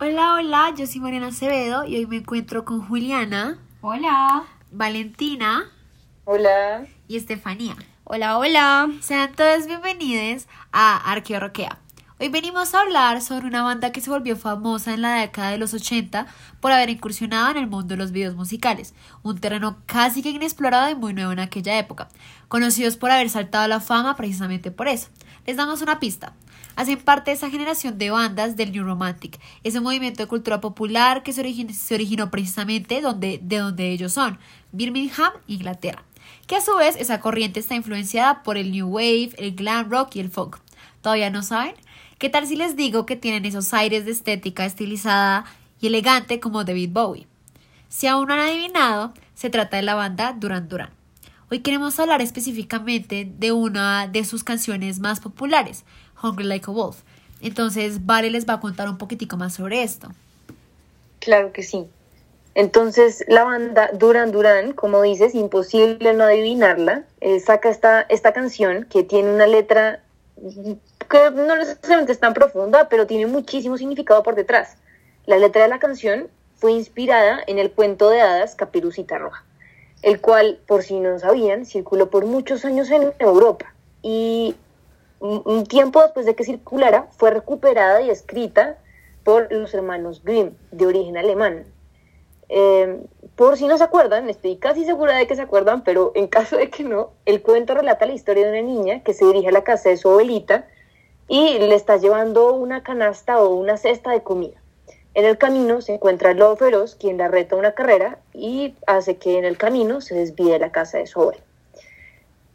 Hola, hola, yo soy Mariana Acevedo y hoy me encuentro con Juliana. Hola. Valentina. Hola. Y Estefanía. Hola, hola. Sean todos bienvenidos a Arqueo Roquea. Hoy venimos a hablar sobre una banda que se volvió famosa en la década de los 80 por haber incursionado en el mundo de los videos musicales, un terreno casi que inexplorado y muy nuevo en aquella época, conocidos por haber saltado a la fama precisamente por eso. Les damos una pista. Hacen parte de esa generación de bandas del New Romantic, ese movimiento de cultura popular que se, originó precisamente donde, de donde ellos son, Birmingham, Inglaterra, que a su vez esa corriente está influenciada por el New Wave, el glam rock y el folk. ¿Todavía no saben? ¿Qué tal si les digo que tienen esos aires de estética estilizada y elegante como David Bowie? Si aún no han adivinado, se trata de la banda Duran Duran. Hoy queremos hablar específicamente de una de sus canciones más populares, Hungry Like a Wolf. Entonces, Vale les va a contar un poquitico más sobre esto. Claro que sí. Entonces, la banda Duran Duran, como dices, imposible no adivinarla, eh, saca esta, esta canción que tiene una letra que no necesariamente es tan profunda, pero tiene muchísimo significado por detrás. La letra de la canción fue inspirada en el cuento de hadas Caperucita Roja, el cual, por si no sabían, circuló por muchos años en Europa y un tiempo después de que circulara fue recuperada y escrita por los hermanos Grimm, de origen alemán. Eh, por si no se acuerdan, estoy casi segura de que se acuerdan, pero en caso de que no, el cuento relata la historia de una niña que se dirige a la casa de su abuelita y le está llevando una canasta o una cesta de comida. En el camino se encuentra el lobo feroz, quien la reta una carrera y hace que en el camino se desvíe de la casa de su abuela.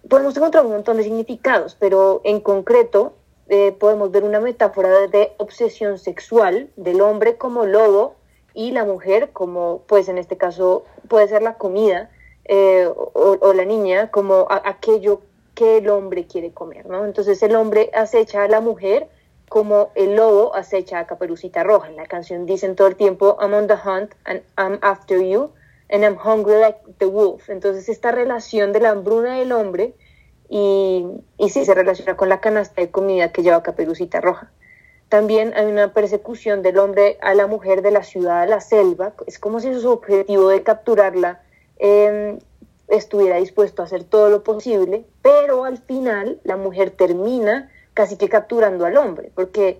Podemos encontrar un montón de significados, pero en concreto eh, podemos ver una metáfora de obsesión sexual del hombre como lobo y la mujer como, pues en este caso puede ser la comida eh, o, la niña como aquello que el hombre quiere comer, ¿no? Entonces el hombre acecha a la mujer como el lobo acecha a Caperucita Roja. En la canción dicen todo el tiempo, I'm on the hunt and I'm after you and I'm hungry like the wolf. Entonces esta relación de la hambruna del hombre y, y sí se relaciona con la canasta de comida que lleva Caperucita Roja. También hay una persecución del hombre a la mujer de la ciudad a la selva. Es como si su objetivo de capturarla eh, estuviera dispuesto a hacer todo lo posible, pero al final la mujer termina casi que capturando al hombre, porque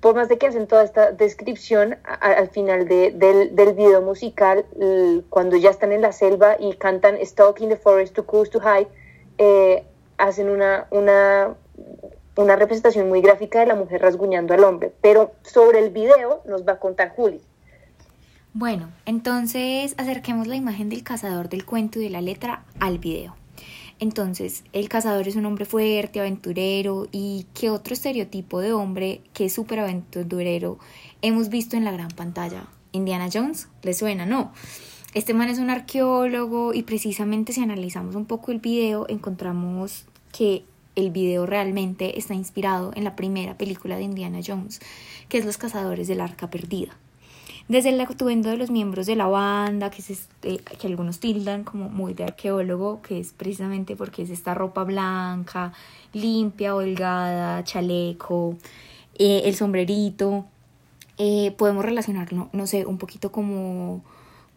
por más de que hacen toda esta descripción, al final del, del, video musical, cuando ya están en la selva y cantan Stalk in the Forest, Too Close to Hide, eh, hacen una, una una representación muy gráfica de la mujer rasguñando al hombre, pero sobre el video nos va a contar Juli. Bueno, entonces acerquemos la imagen del cazador del cuento y de la letra al video. Entonces, el cazador es un hombre fuerte, aventurero y qué otro estereotipo de hombre que es súper aventurero hemos visto en la gran pantalla. Indiana Jones, ¿le suena? No. Este man es un arqueólogo y precisamente si analizamos un poco el video encontramos que el video realmente está inspirado en la primera película de Indiana Jones, que es Los Cazadores del Arca Perdida. Desde el atuendo de los miembros de la banda, que, es este, que algunos tildan como muy de arqueólogo, que es precisamente porque es esta ropa blanca, limpia, holgada, chaleco, eh, el sombrerito, eh, podemos relacionarlo, no sé, un poquito como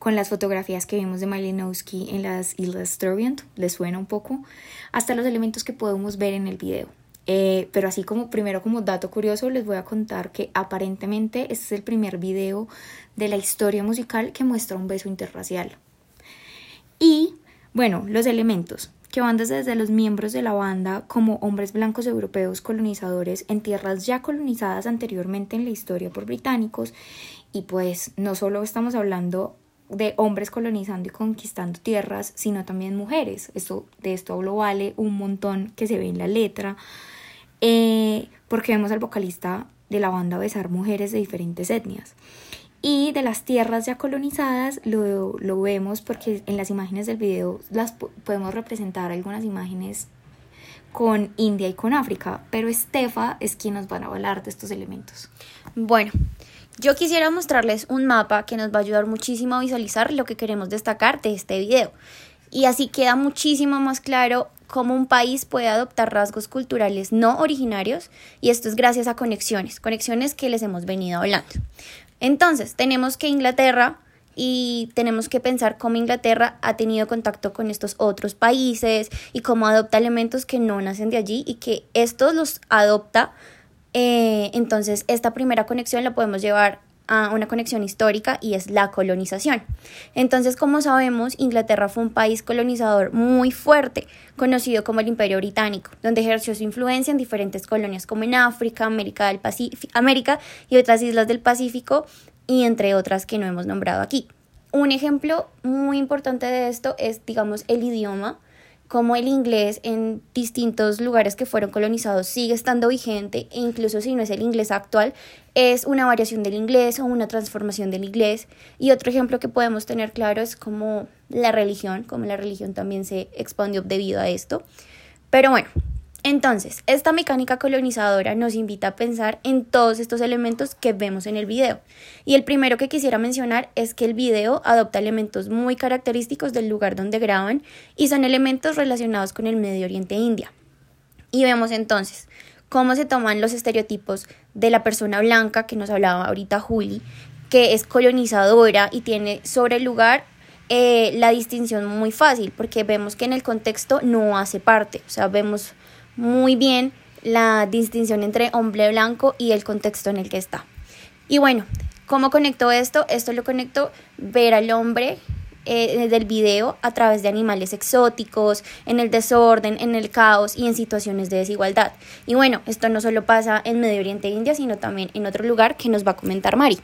con las fotografías que vimos de Malinowski en las Islas Sturgeon, les suena un poco, hasta los elementos que podemos ver en el video. Eh, pero así como primero como dato curioso les voy a contar que aparentemente este es el primer video de la historia musical que muestra un beso interracial. Y bueno, los elementos que van desde los miembros de la banda como hombres blancos europeos colonizadores en tierras ya colonizadas anteriormente en la historia por británicos y pues no solo estamos hablando de hombres colonizando y conquistando tierras, sino también mujeres. Esto, de esto lo vale un montón que se ve en la letra, eh, porque vemos al vocalista de la banda besar mujeres de diferentes etnias. Y de las tierras ya colonizadas lo, lo vemos porque en las imágenes del video las podemos representar algunas imágenes con India y con África, pero Estefa es quien nos va a hablar de estos elementos. Bueno, yo quisiera mostrarles un mapa que nos va a ayudar muchísimo a visualizar lo que queremos destacar de este video. Y así queda muchísimo más claro cómo un país puede adoptar rasgos culturales no originarios y esto es gracias a conexiones, conexiones que les hemos venido hablando. Entonces, tenemos que Inglaterra y tenemos que pensar cómo Inglaterra ha tenido contacto con estos otros países y cómo adopta elementos que no nacen de allí y que estos los adopta. Eh, entonces, esta primera conexión la podemos llevar a una conexión histórica y es la colonización. Entonces, como sabemos, Inglaterra fue un país colonizador muy fuerte, conocido como el Imperio Británico, donde ejerció su influencia en diferentes colonias como en África, América, del América y otras islas del Pacífico, y entre otras que no hemos nombrado aquí. Un ejemplo muy importante de esto es, digamos, el idioma como el inglés en distintos lugares que fueron colonizados sigue estando vigente e incluso si no es el inglés actual, es una variación del inglés o una transformación del inglés. Y otro ejemplo que podemos tener claro es como la religión, como la religión también se expandió debido a esto. Pero bueno, entonces, esta mecánica colonizadora nos invita a pensar en todos estos elementos que vemos en el video. Y el primero que quisiera mencionar es que el video adopta elementos muy característicos del lugar donde graban y son elementos relacionados con el Medio Oriente e India. Y vemos entonces cómo se toman los estereotipos de la persona blanca que nos hablaba ahorita Juli, que es colonizadora y tiene sobre el lugar eh, la distinción muy fácil, porque vemos que en el contexto no hace parte, o sea, vemos muy bien la distinción entre hombre blanco y el contexto en el que está. Y bueno, ¿cómo conecto esto? Esto lo conecto ver al hombre eh, del video a través de animales exóticos, en el desorden, en el caos y en situaciones de desigualdad. Y bueno, esto no solo pasa en Medio Oriente e India, sino también en otro lugar que nos va a comentar Mari.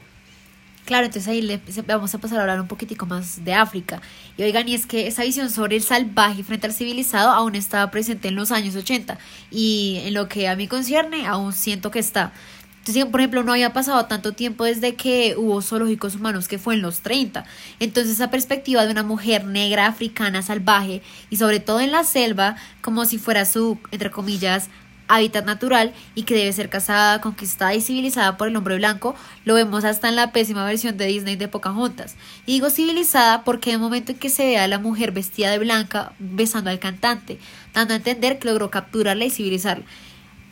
Claro, entonces ahí le, vamos a pasar a hablar un poquitico más de África. Y oigan, y es que esa visión sobre el salvaje frente al civilizado aún estaba presente en los años 80 y en lo que a mí concierne aún siento que está. Entonces, por ejemplo, no había pasado tanto tiempo desde que hubo zoológicos humanos, que fue en los 30. Entonces, esa perspectiva de una mujer negra, africana, salvaje, y sobre todo en la selva, como si fuera su, entre comillas, hábitat natural y que debe ser casada, conquistada y civilizada por el hombre blanco, lo vemos hasta en la pésima versión de Disney de Pocahontas. Y digo civilizada porque el momento en que se ve a la mujer vestida de blanca besando al cantante, dando a entender que logró capturarla y civilizarla.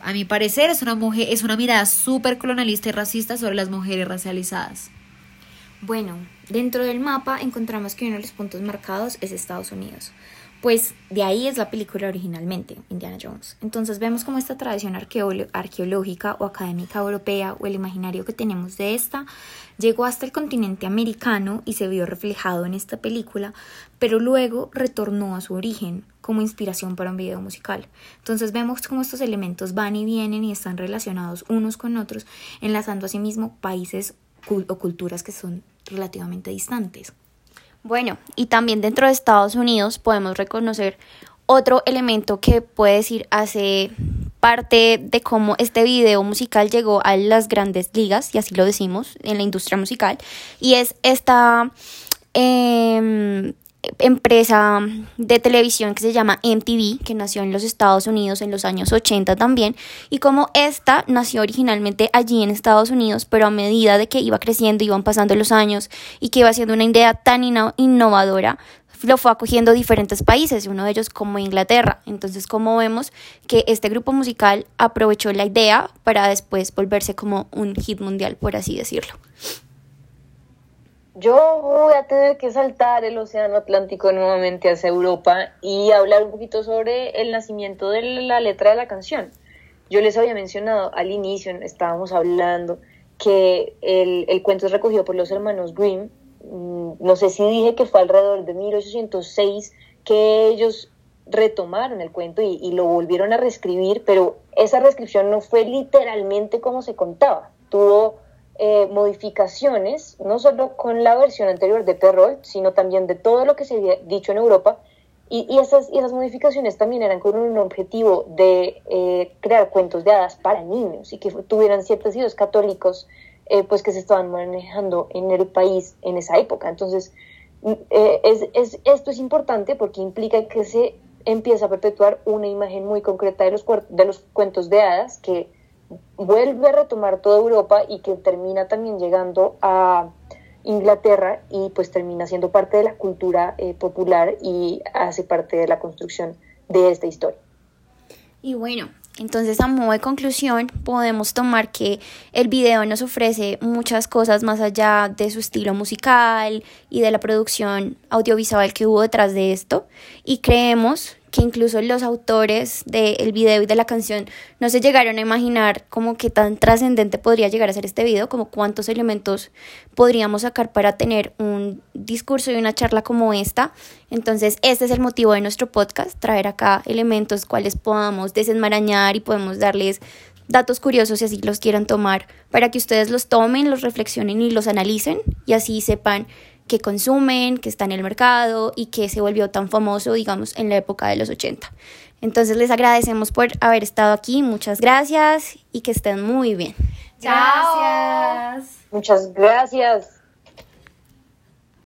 A mi parecer es una mujer, es una mirada súper colonialista y racista sobre las mujeres racializadas. Bueno, dentro del mapa encontramos que uno de los puntos marcados es Estados Unidos pues de ahí es la película originalmente, Indiana Jones. Entonces vemos como esta tradición arqueológica o académica europea o el imaginario que tenemos de esta llegó hasta el continente americano y se vio reflejado en esta película, pero luego retornó a su origen como inspiración para un video musical. Entonces vemos cómo estos elementos van y vienen y están relacionados unos con otros, enlazando asimismo países o culturas que son relativamente distantes. Bueno, y también dentro de Estados Unidos podemos reconocer otro elemento que puede decir hace parte de cómo este video musical llegó a las grandes ligas, y así lo decimos, en la industria musical, y es esta eh, empresa de televisión que se llama MTV, que nació en los Estados Unidos en los años 80 también, y como esta nació originalmente allí en Estados Unidos, pero a medida de que iba creciendo, iban pasando los años y que iba siendo una idea tan innovadora, lo fue acogiendo diferentes países, uno de ellos como Inglaterra. Entonces, como vemos que este grupo musical aprovechó la idea para después volverse como un hit mundial, por así decirlo. Yo voy a tener que saltar el Océano Atlántico nuevamente hacia Europa y hablar un poquito sobre el nacimiento de la letra de la canción. Yo les había mencionado al inicio, estábamos hablando, que el, el cuento es recogido por los hermanos Grimm. Mm, no sé si dije que fue alrededor de 1806 que ellos retomaron el cuento y, y lo volvieron a reescribir, pero esa reescripción no fue literalmente como se contaba. Tuvo eh, modificaciones, no solo con la versión anterior de Perrault, sino también de todo lo que se había dicho en Europa. Y, y, esas, y esas modificaciones también eran con un objetivo de eh, crear cuentos de hadas para niños y que tuvieran ciertos hijos católicos eh, pues que se estaban manejando en el país en esa época. Entonces, mm, es, es, esto es importante porque implica que se empieza a perpetuar una imagen muy concreta de los, de los cuentos de hadas que vuelve a retomar toda Europa y que termina también llegando a Inglaterra y pues termina siendo parte de la cultura eh, popular y hace parte de la construcción de esta historia. Y bueno, Entonces, a modo de conclusión, podemos tomar que el video nos ofrece muchas cosas más allá de su estilo musical y de la producción audiovisual que hubo detrás de esto. Y creemos que incluso los autores del video y de la canción no se llegaron a imaginar como que tan trascendente podría llegar a ser este video, como cuántos elementos podríamos sacar para tener un discurso y una charla como esta. Entonces, este es el motivo de nuestro podcast, traer acá elementos cuales podamos desenmarañar y podemos darles datos curiosos si así los quieran tomar, para que ustedes los tomen, los reflexionen y los analicen y así sepan que consumen, que está en el mercado y que se volvió tan famoso, digamos, en la época de los 80. Entonces les agradecemos por haber estado aquí, muchas gracias y que estén muy bien. Gracias. Muchas gracias.